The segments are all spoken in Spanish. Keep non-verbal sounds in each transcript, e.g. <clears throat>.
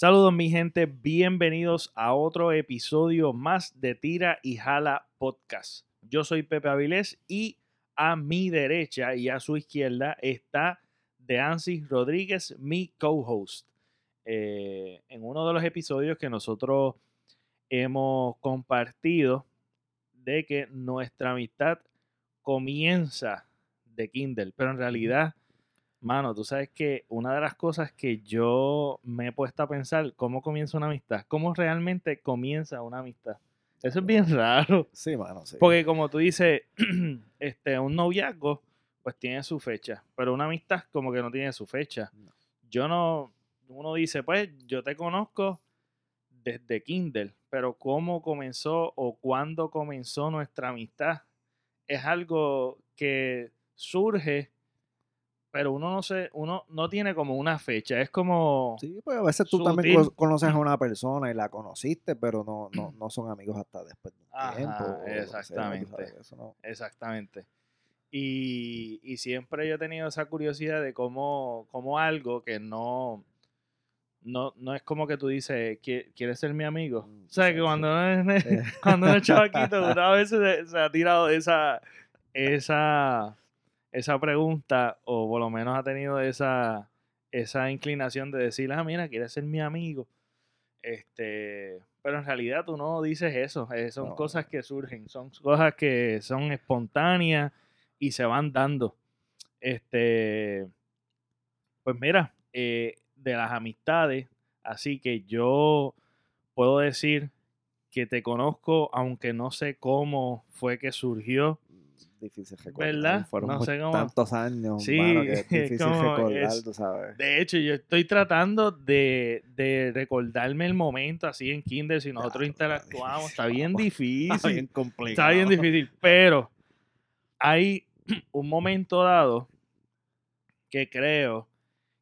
Saludos mi gente, bienvenidos a otro episodio más de Tira y Jala Podcast. Yo soy Pepe Avilés y a mi derecha y a su izquierda está Deansis Rodríguez, mi co-host. Eh, en uno de los episodios que nosotros hemos compartido de que nuestra amistad comienza de Kindle, pero en realidad Mano, tú sabes que una de las cosas que yo me he puesto a pensar, ¿cómo comienza una amistad? ¿Cómo realmente comienza una amistad? Eso es bien <laughs> raro. Sí, mano, sí. Porque como tú dices, <clears throat> este, un noviazgo, pues tiene su fecha. Pero una amistad como que no tiene su fecha. Yo no, uno dice, pues yo te conozco desde Kindle, pero cómo comenzó o cuándo comenzó nuestra amistad es algo que surge pero uno no sé, uno no tiene como una fecha, es como... Sí, pues a veces tú también conoces a una persona y la conociste, pero no, no, no son amigos hasta después de un tiempo. Exactamente, exactamente. Y, y, siempre yo he tenido esa curiosidad de cómo, cómo algo que no, no, no es como que tú dices, ¿quieres ser mi amigo? Mm, o sea, que cuando uno es, <laughs> cuando uno es chavaquito, una vez se, se ha tirado esa, esa esa pregunta o por lo menos ha tenido esa, esa inclinación de decir, ah, mira, quieres ser mi amigo. Este, pero en realidad tú no dices eso, eh, son cosas que surgen, son cosas que son espontáneas y se van dando. Este, pues mira, eh, de las amistades, así que yo puedo decir que te conozco, aunque no sé cómo fue que surgió difícil recordar. ¿Verdad? Fueron tantos años, sí, que es <laughs> difícil recordar, tú sabes. De hecho, yo estoy tratando de, de recordarme el momento así en Kinder, si nosotros interactuamos. Está bien <laughs> difícil. Está bien complicado. Está bien difícil, pero hay <clears throat> un momento dado que creo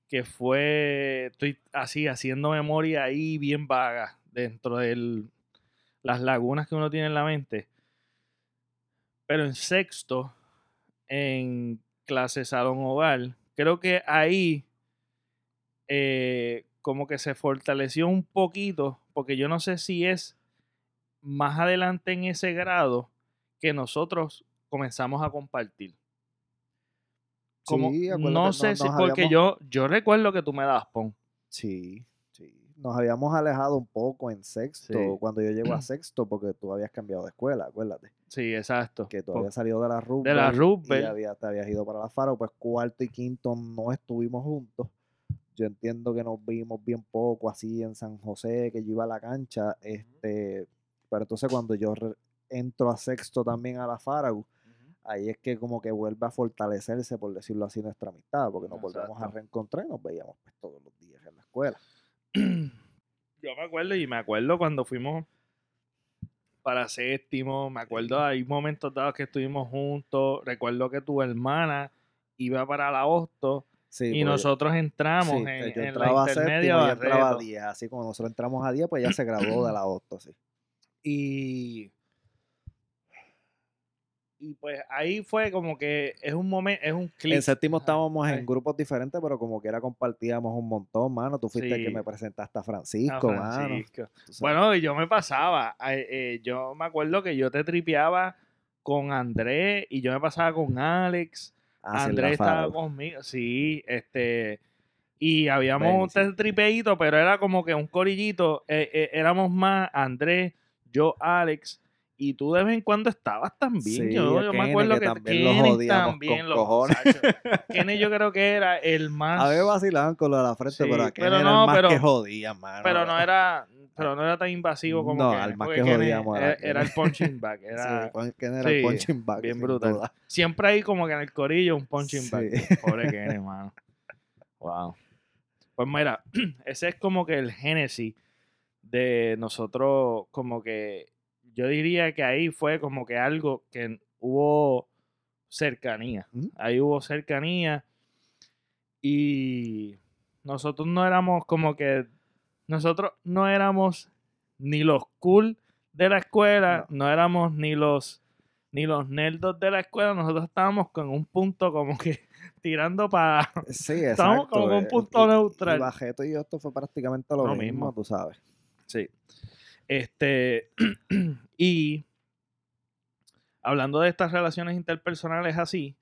que fue, estoy así haciendo memoria ahí bien vaga dentro de las lagunas que uno tiene en la mente pero en sexto, en clase salón oval, creo que ahí eh, como que se fortaleció un poquito, porque yo no sé si es más adelante en ese grado que nosotros comenzamos a compartir. Como, no sé si, porque yo, yo recuerdo que tú me dabas pon. Sí nos habíamos alejado un poco en sexto, cuando yo llego a <clears throat> sexto, porque tú habías cambiado de escuela, acuérdate. Sí, exacto. Que tú habías salido de la Rubber. De la Rubber. Y te habías ido para la Faro, pues cuarto y quinto no estuvimos juntos. Yo entiendo que nos vimos bien poco así en San José, que yo iba a la cancha. Este, pero entonces cuando yo entro a sexto también a la Faro, ahí es que como que vuelve a fortalecerse, por decirlo así, nuestra amistad, porque nos volvemos a reencontrar y nos veíamos pues, todos los días en la escuela. Yo me acuerdo y me acuerdo cuando fuimos para séptimo, me acuerdo, hay momentos dados que estuvimos juntos, recuerdo que tu hermana iba para la Hosto y nosotros entramos en, en la intermedia. entraba a 10, así como nosotros entramos a 10, pues ya se graduó de la <clears throat> Hosto, sí. Y y pues ahí fue como que es un momento, es un clip. En séptimo estábamos en grupos diferentes, pero como que era compartíamos un montón, mano. Tú fuiste el que me presentaste a Francisco, mano. Bueno, y yo me pasaba. Eh, yo me acuerdo que yo te tripeaba con Andrés y yo me pasaba con Alex. Ah, Andrés estaba conmigo. Sí, este. Y habíamos un tripeito, pero era como que un corillito. Eh, eh, éramos más Andrés, yo, Alex y tú de vez en cuando estabas también. yo, me acuerdo que, que también lo jodíamos también con cojones. <laughs> Kenny yo creo que era el más... A ver vacilaban con lo de la frente, pero a Kenny era el más que jodía, mano. Pero no era, pero no era tan invasivo como no, el más que jodíamos era, era, el punching bag. Era, sí, Kenny era el punching bag. <laughs> Bien brutal. Siempre hay como que en el corillo un punching bag. Pobre Kenny, mano. Wow. Pues mira, <clears throat> ese es como que el génesis de nosotros como que yo diría que ahí fue como que algo que hubo cercanía. Ahí hubo cercanía. Y nosotros no éramos como que. Nosotros no éramos ni los cool de la escuela, no, éramos ni los ni los nerdos de la escuela, nosotros estábamos con un punto como que <laughs> tirando para... Sí, Estábamos como con un punto neutral. Y Bajeto y yo esto fue prácticamente lo, mismo, tú sabes. Sí. Este, <clears throat> y hablando de estas relaciones interpersonales así,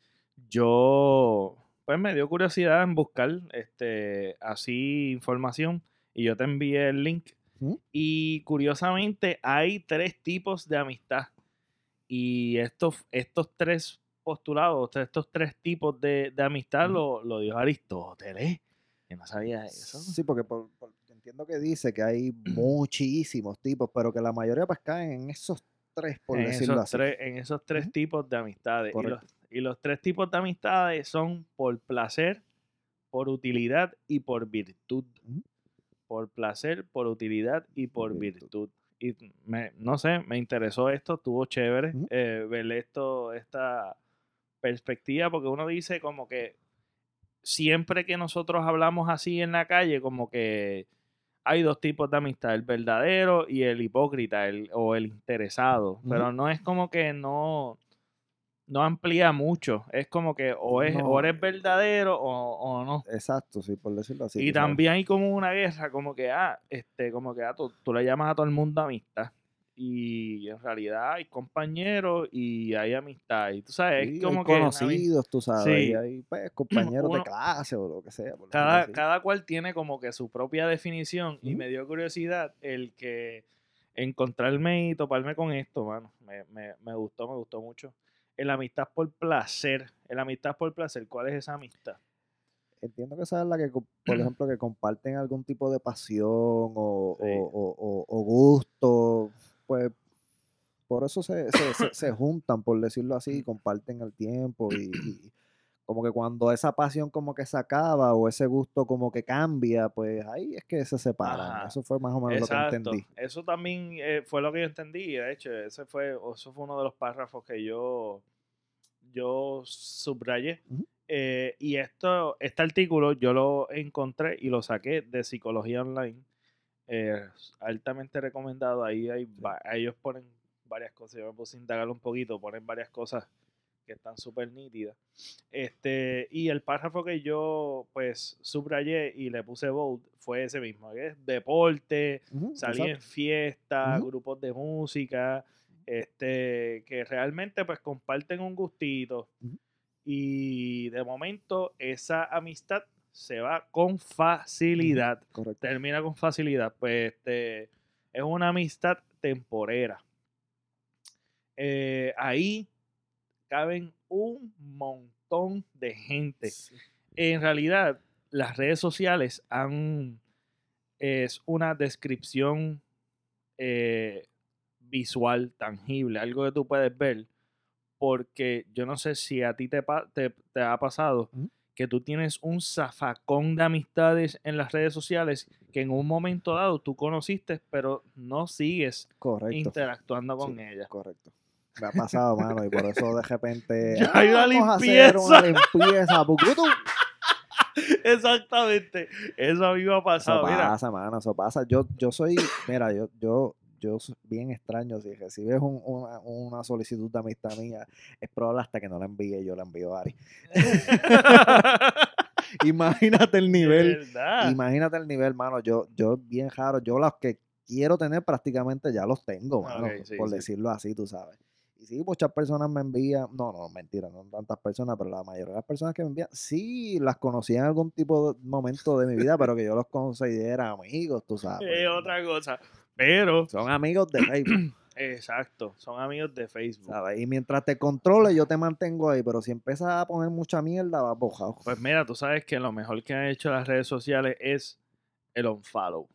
yo pues me dio curiosidad en buscar este así información y yo te envié el link. Y curiosamente hay tres tipos de amistad. Y estos, estos tres postulados, estos tres tipos de, amistad lo, lo, dio Aristóteles. Que no sabía eso. Sí, porque entiendo que dice que hay muchísimos tipos, pero que la mayoría pues caen en esos tres, por decirlo así. en esos tres tipos de amistades. Y los, tres tipos de amistades son por placer, por utilidad y por virtud. Por placer, por utilidad y por virtud. Y me, no sé, me interesó esto, estuvo chévere eh, ver esto, esta perspectiva, porque uno dice como que siempre que nosotros hablamos así en la calle, como que hay dos tipos de amistad, el verdadero y el hipócrita el, o el interesado. Pero no es como que no, no amplía mucho. Es como que o, es, o eres verdadero o, no. Exacto, sí, por decirlo así. Y también hay como una guerra, como que, ah, este, como que ah, tú, tú, le llamas a todo el mundo amistad y en realidad hay compañeros y hay amistad. Y tú sabes, como hay conocidos, tú sabes, y hay pues, <clears throat> compañeros de clase o lo que sea. cada, cada cual tiene como que su propia definición y me dio curiosidad el que encontrarme y toparme con esto, mano. Me, me, me gustó, me gustó mucho. El amistad por placer. El amistad por placer, ¿cuál es esa amistad? entiendo que esa es la que, por <clears throat> ejemplo, que comparten algún tipo de pasión o, o, o gusto pues por eso se, se, juntan, por decirlo así, y comparten el tiempo y, <clears throat> como que cuando esa pasión como que se acaba o ese gusto como que cambia, pues ahí es que se separan. Eso fue más o menos lo que entendí. Eso también eh, fue lo que yo entendí. De hecho, ese fue, eso fue uno de los párrafos que yo, yo subrayé. Eh, y esto, este artículo yo lo encontré y lo saqué de Psicología Online eh, altamente recomendado. Ahí hay, ellos ponen varias cosas. Yo me puse a indagar un poquito, ponen varias cosas que están súper nítidas. Este, y el párrafo que yo pues subrayé y le puse bold fue ese mismo, que es deporte, salir en fiestas, grupos de música, este, que realmente pues comparten un gustito. Y de momento esa amistad se va con facilidad. Termina con facilidad. Pues este, es una amistad temporera. Eh, ahí caben un montón de gente. En realidad, las redes sociales han es una descripción eh, visual, tangible, algo que tú puedes ver, porque yo no sé si a ti te, te, ha pasado, que tú tienes un zafacón de amistades en las redes sociales que en un momento dado tú conociste, pero no sigues interactuando con ellas. Correcto. Me ha pasado, mano, y por eso de repente. <laughs> Ya hay una limpieza. una limpieza. <laughs> Exactamente. Eso a mí me ha pasado. Eso pasa, mano, eso pasa. Yo, yo soy, mira, yo, yo, yo bien extraño. Si recibes una, solicitud de amistad mía, es probable hasta que no la envíe, yo la envío a Ari. <laughs> <laughs> imagínate el nivel. Imagínate el nivel, mano. Yo, yo bien raro. Yo los que quiero tener prácticamente ya los tengo, mano, por decirlo así, tú sabes. Y sí, muchas personas me envían, no, no, mentira, no tantas personas, pero la mayoría de las personas que me envían, sí las conocí en algún tipo de momento de mi vida, pero que yo los considera amigos, tú sabes. Es otra cosa. Pero. Son amigos de Facebook. <clears throat> Exacto, son amigos de Facebook. Y mientras te controle, yo te mantengo ahí, pero si empiezas a poner mucha mierda, vas bojado. Pues mira, tú sabes que lo mejor que han hecho las redes sociales es el unfollow.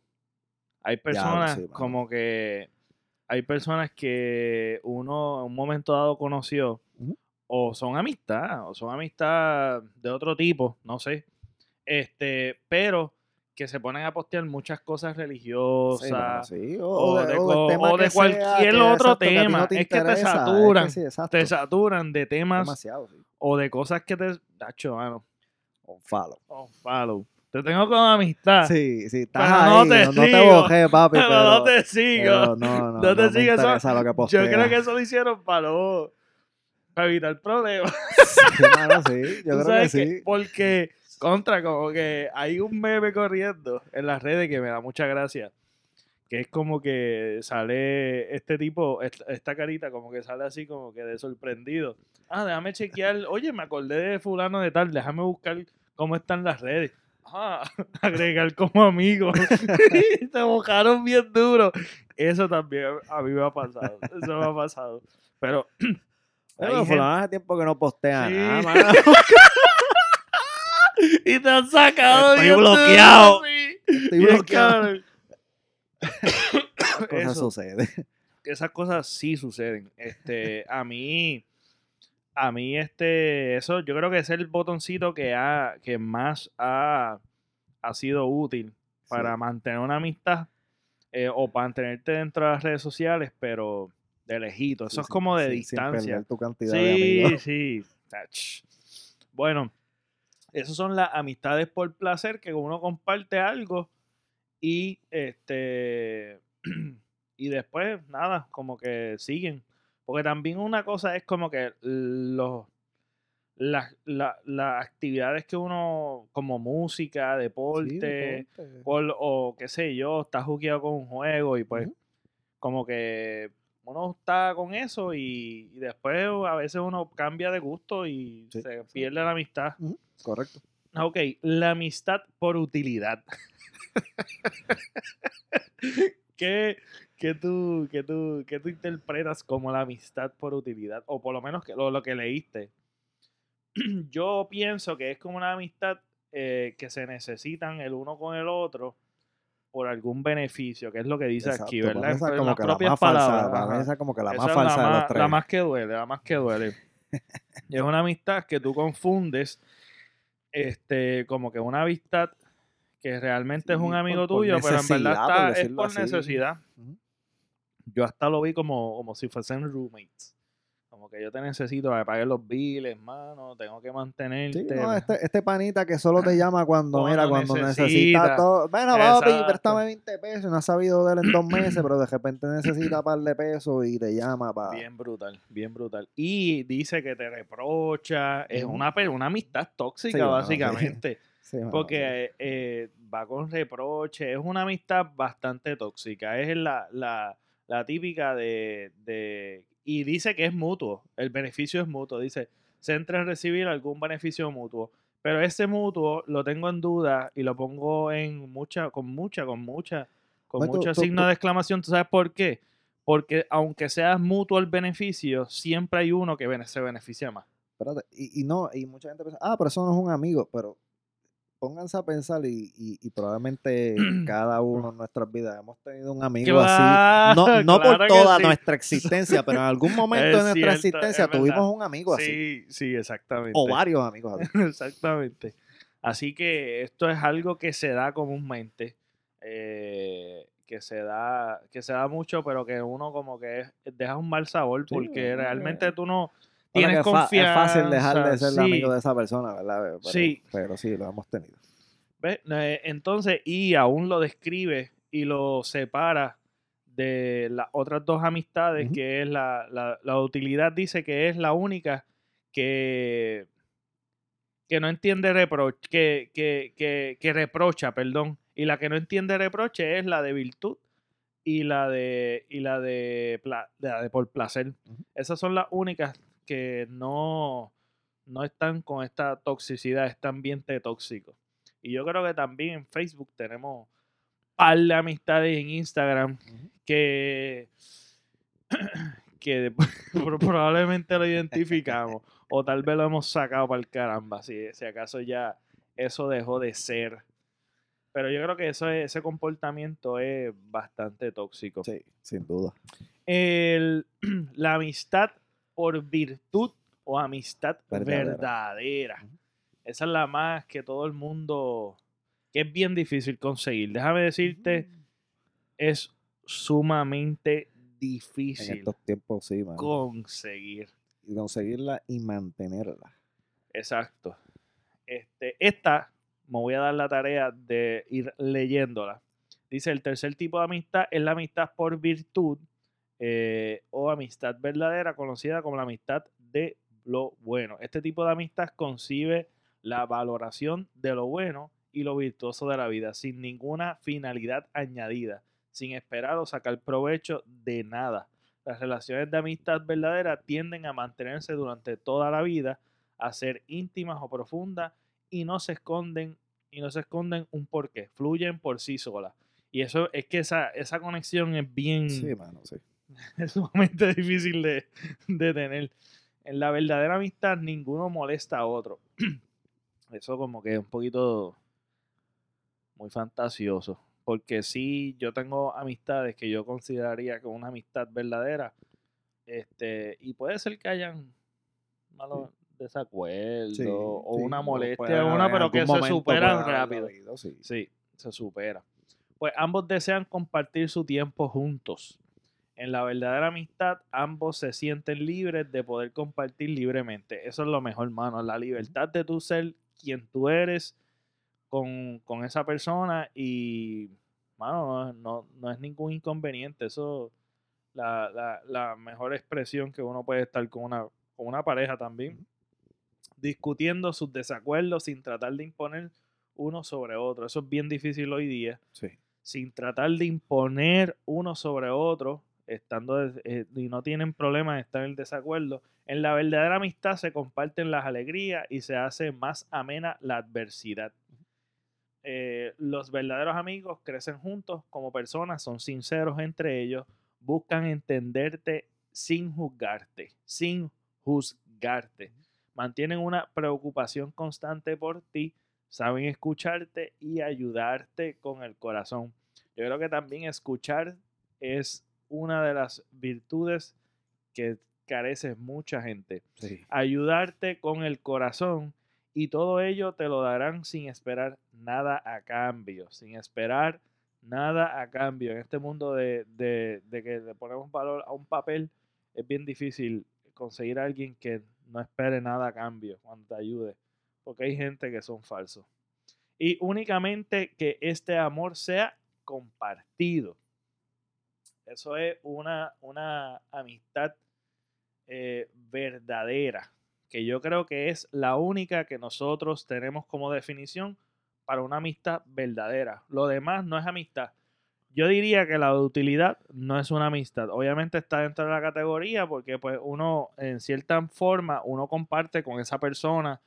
Hay personas como que. Hay personas que uno en un momento dado conoció, o son amistad, o son amistad de otro tipo, no sé. Este, pero que se ponen a postear muchas cosas religiosas o, de, cualquier otro tema. es que te saturan, te saturan de temas o de cosas que te... Dacho, mano. On follow. On follow. Te tengo con amistad. Sí, sí, estás ahí, no te, no, te bojé, papi. <laughs> Pero, no te sigo. no, no, no te sigo. Eso, yo creo que eso lo hicieron para para evitar problemas. <laughs> sí, yo creo que sí. porque, contra, como que hay un meme corriendo en las redes que me da mucha gracia. Que es como que sale este tipo, esta, carita, como que sale así, como que de sorprendido. Ah, déjame chequear. Oye, me acordé de Fulano de Tal, déjame buscar cómo están las redes. Ah, <laughs> agregar como amigo. <laughs> Se mojaron bien duro. Eso también a mí me ha pasado. Eso me ha pasado. Pero <clears throat> pero fulano hace tiempo que no postea nada, mano. <laughs> y te han sacado. Estoy bloqueado. Estoy bloqueado. Esas cosas suceden. Esas cosas sí suceden. Este, a mí, a mí, este, eso yo creo que es el botoncito que, ha, que más ha, ha sido útil para mantener una amistad eh, o para mantenerte dentro de las redes sociales, pero de lejito. Eso es como de distancia. tu cantidad sí, sí. Bueno, esas son las amistades por placer que uno comparte algo y este <clears throat> y después nada, como que siguen. Porque también una cosa es como que los las, actividades que uno, como música, deporte, o qué sé yo, está jugueado con un juego y pues como que uno está con eso y, después a veces uno cambia de gusto y se pierde la amistad. Correcto. Ah, ok, la amistad por utilidad. <laughs> ¿Qué, tú, qué, tú, tú interpretas como la amistad por utilidad? O por lo menos que, lo, que leíste. <clears throat> Yo pienso que es como una amistad eh, que se necesitan el uno con el otro por algún beneficio, que es lo que dice aquí, ¿verdad? Esa como que la más palabras. esa como que la más falsa de los tres. La más que duele, la más que duele. <laughs> es una amistad que tú confundes este, como que una amistad que realmente es un amigo tuyo, pero en verdad está, es por necesidad. Yo hasta lo vi como, como si fuesen roommates. Como que yo te necesito para pagar los biles, hermano, tengo que mantenerte. este, este, panita que solo te llama cuando, mira, cuando necesita, todo. Bueno, papi, préstame 20 pesos, no has sabido de él en dos meses, pero de repente necesita un par de pesos y te llama para... Bien brutal, bien brutal. Y dice que te reprocha, es una, una amistad tóxica, básicamente. <laughs> porque eh, va con reproche, es una amistad bastante tóxica, es la, la, la típica de, de y dice que es mutuo, el beneficio es mutuo, dice, se entra en recibir algún beneficio mutuo, pero ese mutuo lo tengo en duda y lo pongo en mucha, con mucha, con mucha, con mucho signo de exclamación, ¿tú sabes por qué? Porque aunque sea mutuo el beneficio, siempre hay uno que se beneficia más. y, y no, y mucha gente piensa, ah, pero eso no es un amigo, pero pónganse a pensar y, y, probablemente <clears throat> cada uno en nuestras vidas hemos tenido un amigo así. No, no por toda nuestra existencia, pero en algún <laughs> momento de nuestra existencia tuvimos un amigo así. Sí, sí, exactamente. O varios amigos así. <laughs> exactamente. Así que esto es algo que se da comúnmente. Eh, que se da que se da mucho pero que uno como que deja un mal sabor porque realmente tú no tienes confianza. Es fácil dejar de ser amigo de esa persona, ¿verdad? sí. Pero sí, lo hemos tenido. Eh, entonces, y aún lo describe y lo separa de las otras dos amistades, que es la, la, utilidad, dice que es la única que, que no entiende reproche, que, que, que, reprocha, perdón. Y la que no entiende reproche es la de virtud y la de, y la de, la de por placer. Esas son las únicas que no, no están con esta toxicidad, este ambiente tóxico. Y yo creo que también en Facebook tenemos par de amistades en Instagram que, <clears throat> que <laughs> probablemente lo identificamos o tal vez lo hemos sacado para el caramba, si, si acaso ya eso dejó de ser. Pero yo creo que eso ese comportamiento es bastante tóxico. Sí, sin duda. El, <clears throat> la amistad por virtud o amistad verdadera. Esa es la más que todo el mundo, que es bien difícil conseguir. Déjame decirte, es sumamente difícil. En estos tiempos, sí, Conseguir. Y conseguirla y mantenerla. Exacto. Este, esta, me voy a dar la tarea de ir leyéndola. Dice, el tercer tipo de amistad es la amistad por virtud eh, o amistad verdadera, conocida como la amistad de lo bueno. Este tipo de amistad concibe la valoración de lo bueno y lo virtuoso de la vida, sin ninguna finalidad añadida, sin esperar o sacar provecho de nada. Las relaciones de amistad verdadera tienden a mantenerse durante toda la vida, a ser íntimas o profundas y no se esconden y no se esconden un porqué, fluyen por sí solas. Y eso es que esa, esa conexión es bien. Sí, sí. <laughs> Es sumamente difícil de, de tener. En la verdadera amistad, ninguno molesta a otro. <clears throat> Eso, como que es un poquito muy fantasioso. Porque sí, yo tengo amistades que yo consideraría como una amistad verdadera. Este, y puede ser que hayan malos desacuerdos o una molestia, una, pero que se superan rápido. sí. sí, se supera. Pues ambos desean compartir su tiempo juntos. En la verdadera amistad, ambos se sienten libres de poder compartir libremente. Eso es lo mejor, hermano. La libertad de tú ser quien tú eres con, esa persona y, mano, no, no, es ningún inconveniente. Eso la, la, la mejor expresión que uno puede estar con una, con una pareja también. Discutiendo sus desacuerdos sin tratar de imponer uno sobre otro. Eso es bien difícil hoy día. Sí. Sin tratar de imponer uno sobre otro estando eh, y no tienen problema de estar en desacuerdo. En la verdadera amistad se comparten las alegrías y se hace más amena la adversidad. Eh, los verdaderos amigos crecen juntos como personas, son sinceros entre ellos, buscan entenderte sin juzgarte, sin juzgarte. Mantienen una preocupación constante por ti, saben escucharte y ayudarte con el corazón. Yo creo que también escuchar es una de las virtudes que carece mucha gente. Ayudarte con el corazón y todo ello te lo darán sin esperar nada a cambio, sin esperar nada a cambio. En este mundo de, de, que le ponemos valor a un papel, es bien difícil conseguir a alguien que no espere nada a cambio cuando te ayude, porque hay gente que son falsos. Y únicamente que este amor sea compartido. Eso es una, una amistad eh, verdadera, que yo creo que es la única que nosotros tenemos como definición para una amistad verdadera. Lo demás no es amistad. Yo diría que la utilidad no es una amistad. Obviamente está dentro de la categoría porque pues uno en cierta forma uno comparte con esa persona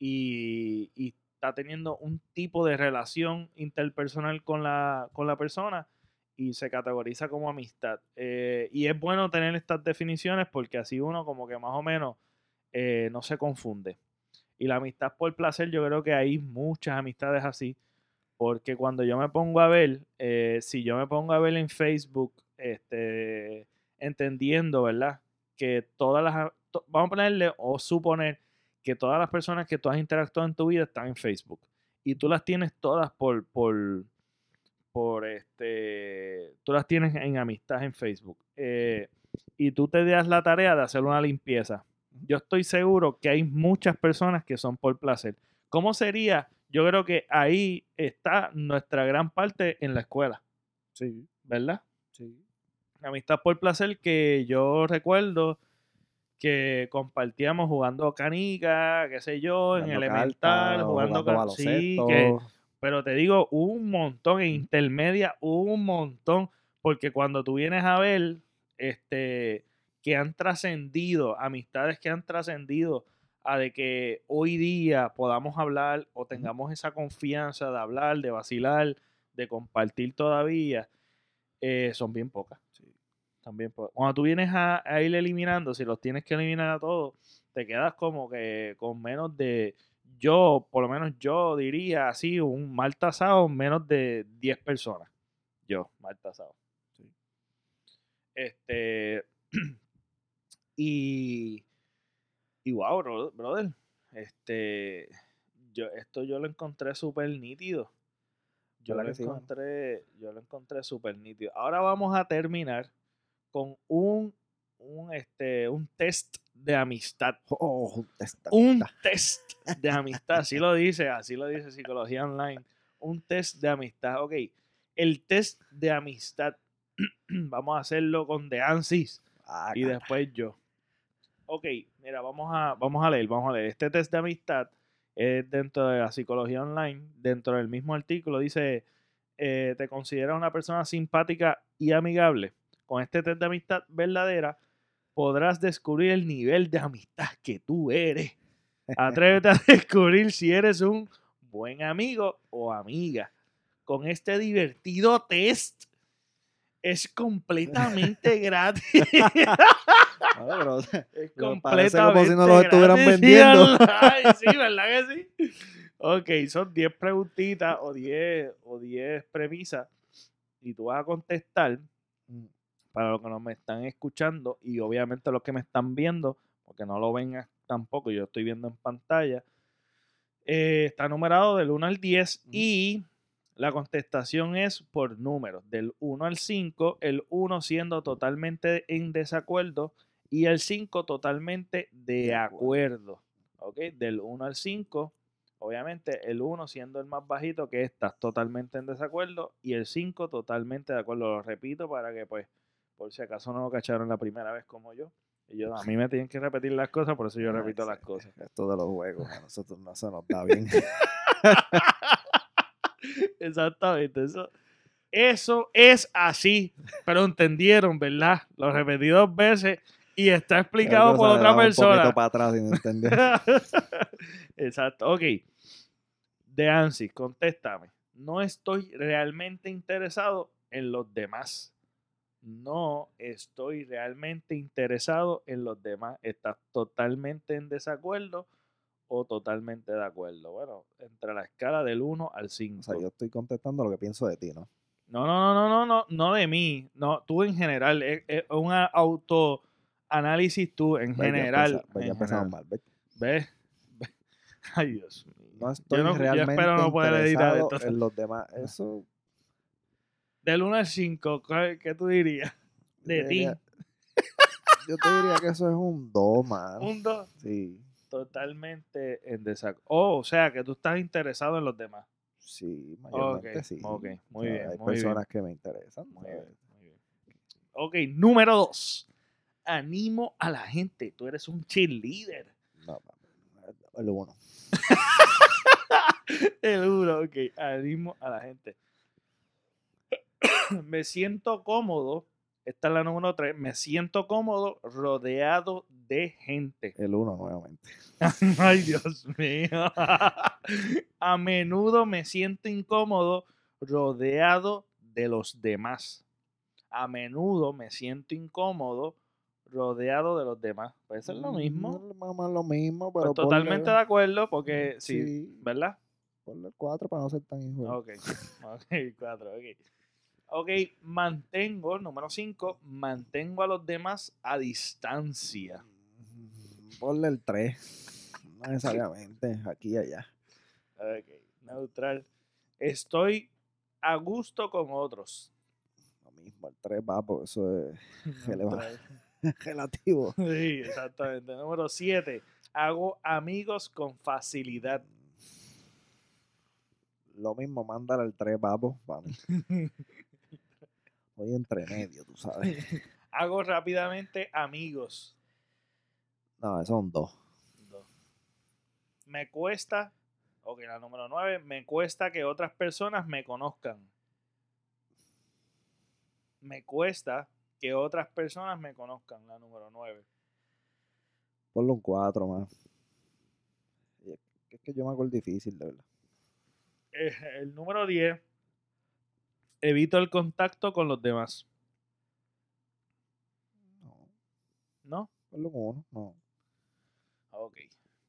y, y está teniendo un tipo de relación interpersonal con la, con la persona y se categoriza como amistad. Eh, y es bueno tener estas definiciones porque así uno como que más o menos eh, no se confunde. Y la amistad por placer, yo creo que hay muchas amistades así, porque cuando yo me pongo a ver, eh, si yo me pongo a ver en Facebook, este, entendiendo, ¿verdad? Que todas las, vamos a ponerle o suponer que todas las personas que tú has interactuado en tu vida están en Facebook. Y tú las tienes todas por, por, por este, tú las tienes en amistad en Facebook eh, y tú te das la tarea de hacer una limpieza. Yo estoy seguro que hay muchas personas que son por placer. ¿Cómo sería? Yo creo que ahí está nuestra gran parte en la escuela. Sí. ¿Verdad? Sí. Amistad por placer que yo recuerdo que compartíamos jugando canica, qué sé yo, en elemental, jugando, jugando sí, que pero te digo, un montón, en intermedia, un montón, porque cuando tú vienes a ver, este, que han trascendido, amistades que han trascendido a de que hoy día podamos hablar o tengamos esa confianza de hablar, de vacilar, de compartir todavía, eh, son bien pocas. También Cuando tú vienes a, a, ir eliminando, si los tienes que eliminar a todos, te quedas como que con menos de yo, por lo menos yo diría así, un mal tasado, menos de 10 personas. Yo, mal tasado. Este. <clears throat> y. Y wow, brother. Este. Yo, esto yo lo encontré súper nítido. Yo lo, encontré, yo lo encontré súper nítido. Ahora vamos a terminar con un un, este, un test de amistad. Oh, un, test, un test de amistad. Así lo dice, así lo dice Psicología Online. Un test de amistad. Ok, el test de amistad. <clears throat> Vamos a hacerlo con De Ansis. Ah, y después yo. Ok, mira, vamos a, vamos a leer, vamos a leer. Este test de amistad es dentro de la psicología online. Dentro del mismo artículo dice, eh, te consideras una persona simpática y amigable. Con este test de amistad verdadera podrás descubrir el nivel de amistad que tú eres. Atrévete a <laughs> descubrir si eres un buen amigo o amiga. Con este divertido test es completamente <laughs> gratis. es <laughs> completamente como si no lo estuvieran vendiendo. Ay, sí, ¿verdad que sí? Ok, son 10 preguntitas o 10 o 10 premisas y tú vas a contestar mm, para los que no me están escuchando y obviamente los que me están viendo, porque no lo ven tampoco, yo estoy viendo en pantalla. Eh, está numerado del 1 al 10 y la contestación es por números, del 1 al 5, el 1 siendo totalmente en desacuerdo y el 5 totalmente de acuerdo. ¿Ok? Del 1 al 5, obviamente el 1 siendo el más bajito, que estás totalmente en desacuerdo, y el 5 totalmente de acuerdo. Lo repito para que, pues, por si acaso no lo cacharon la primera vez como yo. Y yo, a mí me tienen que repetir las cosas, por eso yo <laughs> repito las cosas. Esto de los juegos, a nosotros no se nos da bien. <laughs> Exactamente, eso, eso es así, pero entendieron, ¿verdad? Lo repetí dos veces y está explicado por otra persona. para atrás <laughs> Exacto, ok. De Ansi, contéstame. No estoy realmente interesado en los demás. No estoy realmente interesado en los demás. Estás totalmente en desacuerdo o totalmente de acuerdo. Bueno, entre la escala del 1 al 5. O sea, yo estoy contestando lo que pienso de ti, ¿no? No, no, no, no, no, no, de mí. No, tú en general. Es, un autoanálisis tú en general. ya empezamos mal, ¿ves? <laughs> ¿Ves? Ay, Dios mío. No estoy yo realmente espero no poder editar esto. en los demás. Eso... Del 1 al 5, ¿qué tú dirías? De ti. <laughs> Yo te diría que eso es un 2, man. ¿Un 2? Sí totalmente en desacuerdo. Oh, o sea, que tú estás interesado en los demás. Sí, mayormente sí. Ok, muy bien. Hay personas que me interesan. Muy bien, muy bien. Ok, número dos. Animo a la gente. Tú eres un cheerleader. No, el uno. <laughs> el uno, ok. Animo a la gente. <coughs> me siento cómodo esta es la número 3. Me siento cómodo rodeado de gente. El 1 nuevamente. <laughs> Ay, Dios mío. <laughs> A menudo me siento incómodo rodeado de los demás. A menudo me siento incómodo rodeado de los demás. Puede ser lo mismo. Más lo mismo, pero. Pues totalmente de acuerdo, porque sí, ¿verdad? Ponle 4 para no ser tan injusto. Ok, <laughs> ok, 4, ok. Ok, mantengo, número 5, mantengo a los demás a distancia. Ponle el 3. No necesariamente, aquí y allá. Ok, neutral. Estoy a gusto con otros. Lo mismo, el 3 va, porque eso es <laughs> <laughs> relativo. Sí, exactamente. Número 7. Hago amigos con facilidad. Lo mismo, mándale el 3, vamos, vamos. <laughs> Entre medio, tú sabes. <laughs> Hago rápidamente amigos. No, son dos. Dos. Me cuesta, ok, la número nueve, me cuesta que otras personas me conozcan. Me cuesta que otras personas me conozcan, la número nueve. Ponlo un cuatro más. Es que yo me hago el difícil, de verdad. Eh, el número diez evito el contacto con los demás. No. ¿No? Solo con uno, no. Ok,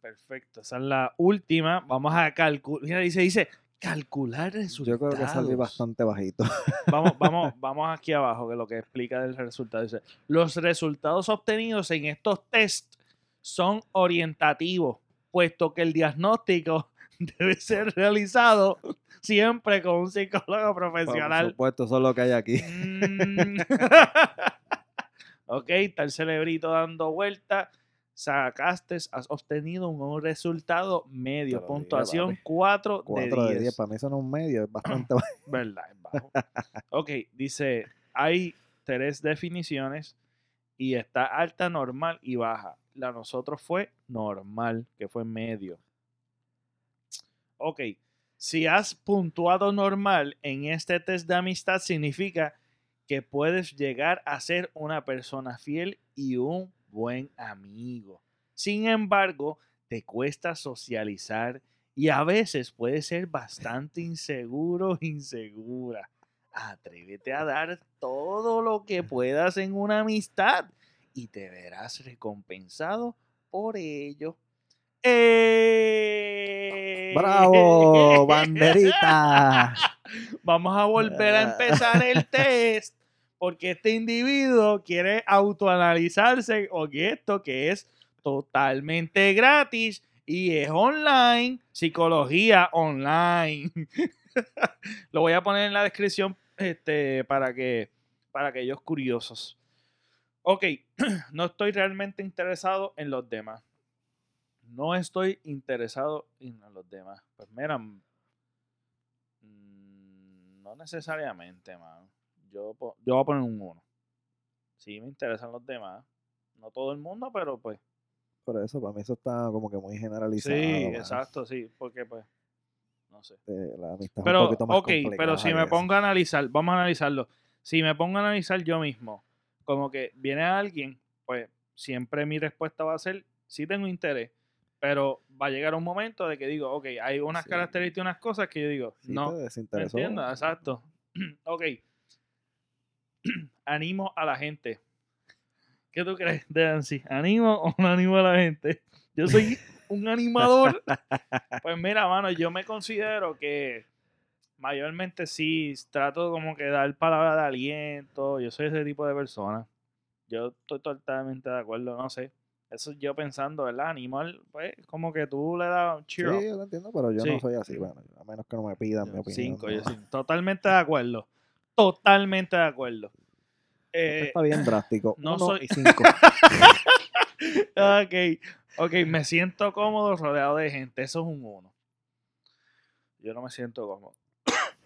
perfecto. Esa es la última. Vamos a calcular. Mira, dice, dice, calcular resultados. Yo creo que salí bastante bajito. <laughs> Vamos, vamos, vamos aquí abajo, que lo que explica el resultado. Dice, los resultados obtenidos en estos tests son orientativos, puesto que el diagnóstico <laughs> debe ser realizado siempre con un psicólogo profesional. Por supuesto, eso es lo que hay aquí. Mm. <laughs> ok, está el cerebrito dando vuelta. Sacaste, has obtenido un resultado medio. puntuación 4, de 10. Para mí eso no es un medio, es bastante <laughs> bajo. ¿Verdad? Es bajo. ok, dice, hay tres definiciones Y está alta, normal y baja. La nosotros fue normal, que fue medio. Ok, si has puntuado normal en este test de amistad, significa que puedes llegar a ser una persona fiel y un buen amigo. Sin embargo, te cuesta socializar y a veces puede ser bastante inseguro <laughs> insegura. Atrévete a dar todo lo que puedas en una amistad y te verás recompensado por ello. ¡Eh! ¡Bravo! ¡Banderita! <laughs> Vamos a volver a empezar el <laughs> test porque este individuo quiere autoanalizarse o esto que es totalmente gratis y es online, psicología online. <laughs> Lo voy a poner en la descripción este, para, que, para aquellos curiosos. Ok, <clears throat> no estoy realmente interesado en los demás. No estoy interesado en los demás. Pues mira, mm, no necesariamente, man. Yo, yo voy a poner un 1. Sí me interesan los demás. No todo el mundo, pero pues por eso, para mí eso está como que muy generalizado. Sí, exacto, sí, porque pues, no sé. Eh, la amistad pero, un poquito más ok, pero si me pongo a analizar, vamos a analizarlo. Si me pongo a analizar yo mismo, como que viene alguien, pues siempre mi respuesta va a ser, sí tengo interés, pero va a llegar un momento de que digo, ok, hay unas características y unas cosas que yo digo, no, entiendo, exacto. <clears throat> ok, <clears throat> animo a la gente ¿Qué tú crees Nancy? ¿Animo o no animo a la gente? Yo soy <laughs> un animador. Pues mira, mano, yo me considero que mayormente sí trato como que dar palabras de aliento. Yo soy ese tipo de persona. Yo estoy totalmente de acuerdo, no sé. Eso yo pensando, ¿verdad? Animal, pues como que tú le das un cheer Sí, yo lo entiendo, pero yo no soy así. Bueno, a menos que no me pidan mi opinión. Cinco, yo sí. Totalmente de acuerdo. Totalmente de acuerdo. Eh, está bien drástico. No Uno soy... y cinco. <laughs> ok, ok, me siento cómodo rodeado de gente. Eso es un uno. Yo no me siento cómodo. <coughs>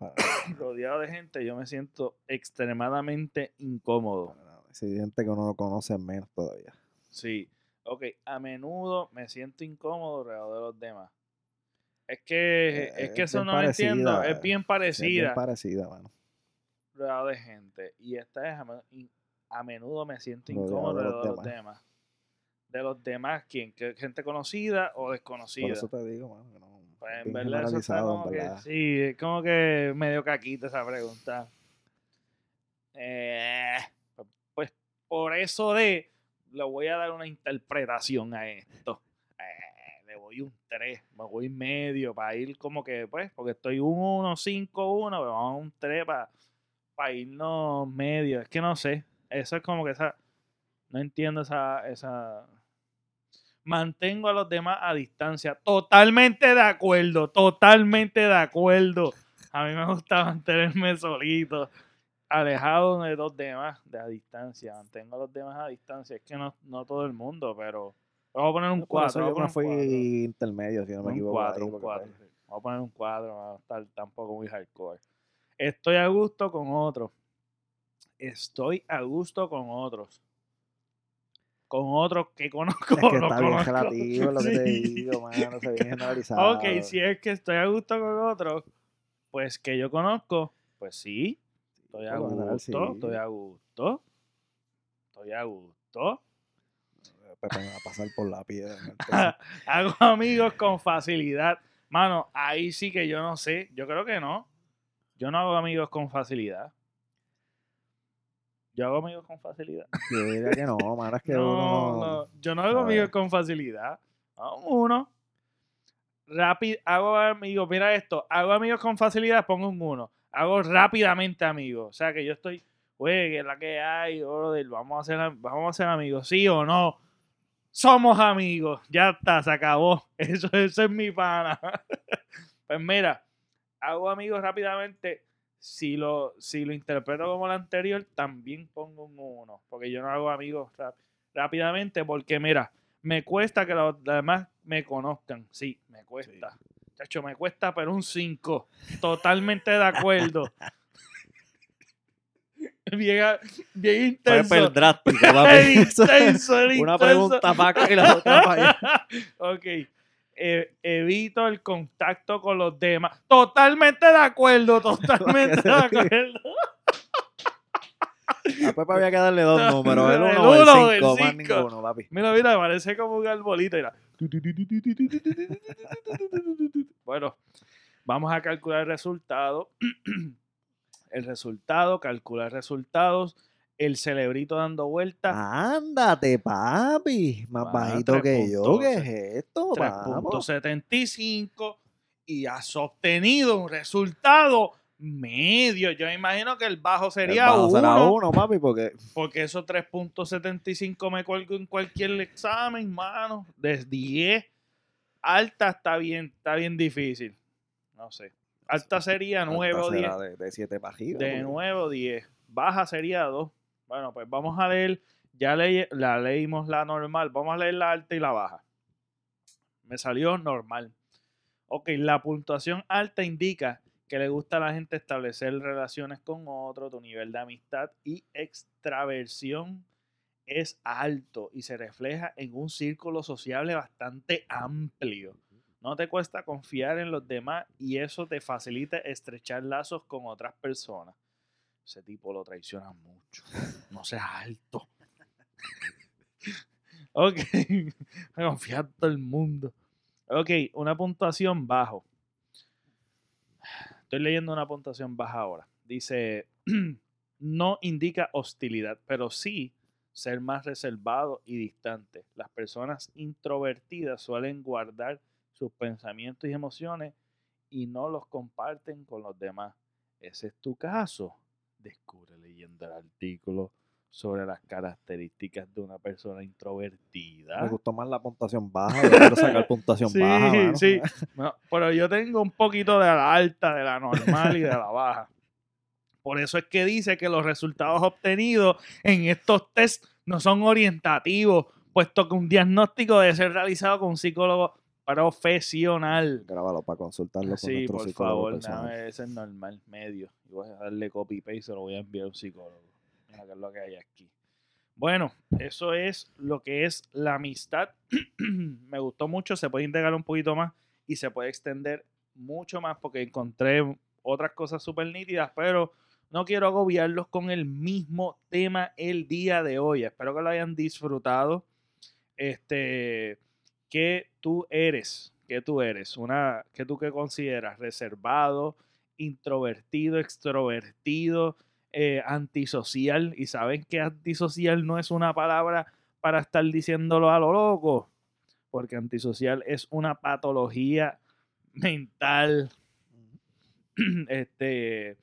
<coughs> rodeado de gente, yo me siento extremadamente incómodo. Si gente que uno no conoce menos todavía. Sí. Ok, a menudo me siento incómodo rodeado de los demás. Es que, eh, es que eso no lo entiendo. Es bien parecida. Es bien parecida, mano rodeado de gente. Y esta es a, menudo me siento incómodo de los, demás. De los demás, ¿quién? ¿Gente conocida o desconocida? Por eso te digo, mano, no, pues en verdad, eso está como que, sí, es como que medio caquita esa pregunta. Eh, por eso de, le voy a dar una interpretación a esto. Eh, le voy un 3, me voy medio para ir como que, pues, porque estoy un 1, 5, 1, pero vamos a un 3 para para irnos medio. Es que no sé. Eso es como que esa. No entiendo esa, esa. Mantengo a los demás a distancia. Totalmente de acuerdo. Totalmente de acuerdo. A mí me gusta mantenerme solito. Alejado de los demás. De a distancia. Mantengo a los demás a distancia. Es que no, no todo el mundo, pero. Vamos a poner un 4. Yo no fui intermedio, si no me equivoco. un 4. Vamos a poner un 4. No va a estar tampoco muy hardcore. Estoy a gusto con otros. Estoy a gusto con otros. Con otros que conozco. Es que está bien relativo lo que te digo, mano. Se viene generalizado. Ok, si es que estoy a gusto con otros, pues que yo conozco, pues sí. Estoy a gusto. Estoy a gusto. Estoy a gusto. Pepe me va a pasar por la piedra. <laughs> Hago amigos con facilidad. Mano, ahí sí que yo no sé. Yo creo que no. Yo no hago amigos con facilidad. Yo hago amigos con facilidad. <laughs> Yo diría que no, mano, es que uno... Yo no hago amigos con facilidad. uno. Rápido, hago amigos, mira esto, hago amigos con facilidad, pongo un uno. Hago rápidamente amigos. O sea que yo estoy, güey, que es la que hay, vamos a ser, vamos a ser amigos, sí o no. Somos amigos, ya está, se acabó. <laughs> Eso, eso es mi pana. <laughs> pues mira, hago amigos rápidamente, si lo, si lo interpreto como el anterior, también pongo un 1, porque yo no hago amigos rápidamente, porque mira, me cuesta que los demás me conozcan, sí, me cuesta. Chacho, me cuesta, pero un 5. Totalmente de acuerdo. <laughs> bien, bien intenso. Fue drástico, <laughs> papi. intenso, Una pregunta para acá y la otra para allá. <laughs> ok. E, evito el contacto con los demás. Totalmente de acuerdo, totalmente de acuerdo. A Pepa había que darle dos números, el uno o el cinco, más ninguno, papi. Mira, mira, parece como un arbolito. Mira. <laughs> Bueno, vamos a calcular el resultado. <clears throat> El resultado, calcular resultados. El cerebrito dando vueltas. Ándate, papi. Más bajito que yo. ¿Qué es esto? 3.75 y has obtenido un resultado medio. Yo me imagino que el bajo sería el bajo uno. Será uno, papi, porque. Porque esos 3.75 me cuelgo en cualquier examen, mano. De 10. Alta está bien, está bien difícil. No sé. Alta sería 9 o 10. De, de 7 para De 9 o 10. Baja sería 2. Bueno, pues vamos a leer. Ya la leímos la normal. Vamos a leer la alta y la baja. Me salió normal. Ok, la puntuación alta indica que le gusta a la gente establecer relaciones con otro, tu nivel de amistad y extraversión es alto y se refleja en un círculo sociable bastante amplio. No te cuesta confiar en los demás y eso te facilita estrechar lazos con otras personas. Ese tipo lo traiciona mucho. No seas alto. <laughs> ok. <laughs> Confiar todo el mundo. Ok, una puntuación bajo. Estoy leyendo una puntuación baja ahora. Dice, <clears throat> no indica hostilidad, pero sí ser más reservado y distante. Las personas introvertidas suelen guardar sus pensamientos y emociones y no los comparten con los demás. ¿Ese es tu caso? Descubre leyendo el artículo sobre las características de una persona introvertida. Me gustó más la puntuación baja, yo quiero sacar puntuación <laughs> baja. Sí, <laughs> pero yo tengo un poquito de la alta, de la normal y de la baja. Por eso es que dice que los resultados obtenidos en estos tests no son orientativos, puesto que un diagnóstico debe ser realizado con un psicólogo profesional. Grábalo para consultarlo con sí, por favor, ese es normal, medio. Voy a darle copy paste y se lo voy a enviar a un psicólogo es lo que hay aquí. Bueno, eso es lo que es la amistad. <clears throat> Me gustó mucho, se puede integrar un poquito más y se puede extender mucho más porque encontré otras cosas súper nítidas, pero no quiero agobiarlos con el mismo tema el día de hoy. Espero que lo hayan disfrutado. Este, ¿qué tú eres? ¿Qué tú eres? Una, ¿qué tú que consideras? Reservado, introvertido, extrovertido, eh, antisocial y saben que antisocial no es una palabra para estar diciéndolo a lo loco, porque antisocial es una patología mental. <clears throat> este,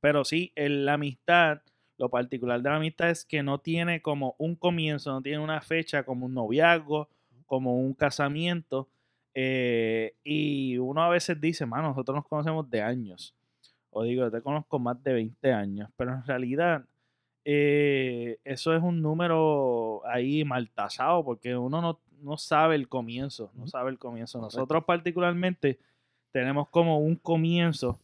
pero sí, la amistad, lo particular de la amistad es que no tiene como un comienzo, no tiene una fecha como un noviazgo, como un casamiento. Eh, y uno a veces dice, mano, nosotros nos conocemos de años o digo, yo te conozco más de 20 años, pero en realidad eh, eso es un número ahí mal tasado porque uno no, sabe el comienzo, no sabe el comienzo. Nosotros particularmente tenemos como un comienzo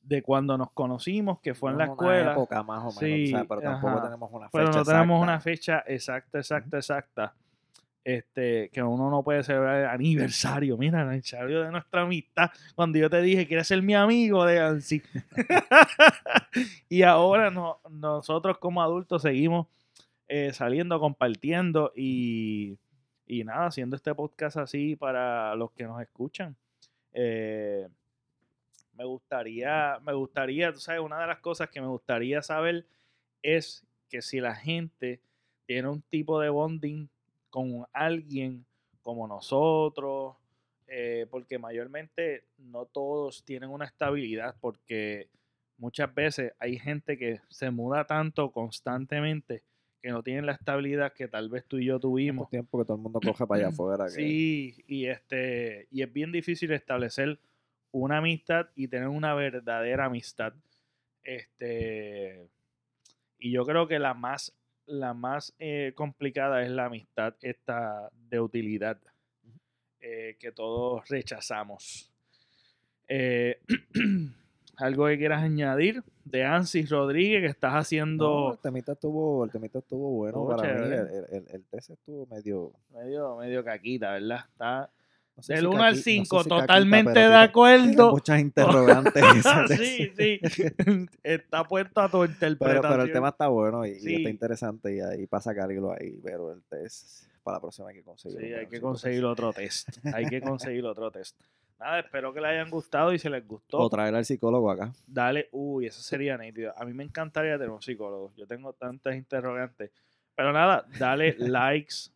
de cuando nos conocimos, que fue en la escuela. Época más o menos, pero tampoco tenemos una fecha. Pero no tenemos una fecha exacta, exacta, exacta este, que uno no puede celebrar el aniversario. Mira, el aniversario de nuestra amistad. Cuando yo te dije, quieres ser mi amigo de Ansi. <laughs> y ahora no, nosotros como adultos seguimos eh, saliendo, compartiendo y, y, nada, haciendo este podcast así para los que nos escuchan. Eh, me gustaría, me gustaría, tú sabes, una de las cosas que me gustaría saber es que si la gente tiene un tipo de bonding con alguien como nosotros, eh, porque mayormente no todos tienen una estabilidad, porque muchas veces hay gente que se muda tanto constantemente que no tienen la estabilidad que tal vez tú y yo tuvimos. tiempo que todo el mundo <clears throat> coge para allá afuera. Sí, y este, y es bien difícil establecer una amistad y tener una verdadera amistad. Este, y yo creo que la más la más eh, complicada es la amistad esta de utilidad eh, que todos rechazamos. Eh, <clears throat> ¿Algo que quieras añadir? de Ansis Rodríguez que estás haciendo. el temita estuvo, el temita estuvo bueno para mí. El, el, el, test estuvo medio. Medio, medio caquita, ¿verdad? Está. Del 1 al 5, totalmente de acuerdo. Muchas <laughs> interrogantes. <laughs> sí, sí. <laughs> está puesto a tu interpretación. Pero, el tema está bueno y, está interesante y, ahí para sacarlo ahí. Pero el test, para la próxima hay que conseguirlo. Sí, hay que conseguir otro test. Hay que conseguir otro test. Nada, espero que les hayan gustado y si les gustó. O traer al psicólogo acá. Dale, uy, eso sería nítido. A mí me encantaría tener un psicólogo. Yo tengo tantas interrogantes. Pero nada, dale likes,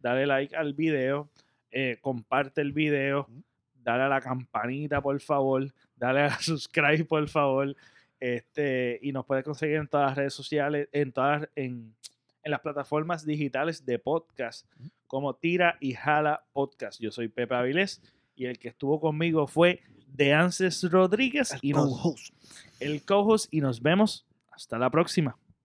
dale like al video, eh, comparte el video, dale a la campanita, por favor, dale a <laughs> subscribe, por favor. Este, y nos puedes conseguir en todas las redes sociales, en todas, en, en las plataformas digitales de podcast, como Tira y Jala Podcast. Yo soy Pepe Avilés y el que estuvo conmigo fue Deances Rodríguez. El y. El co-host y nos vemos hasta la próxima.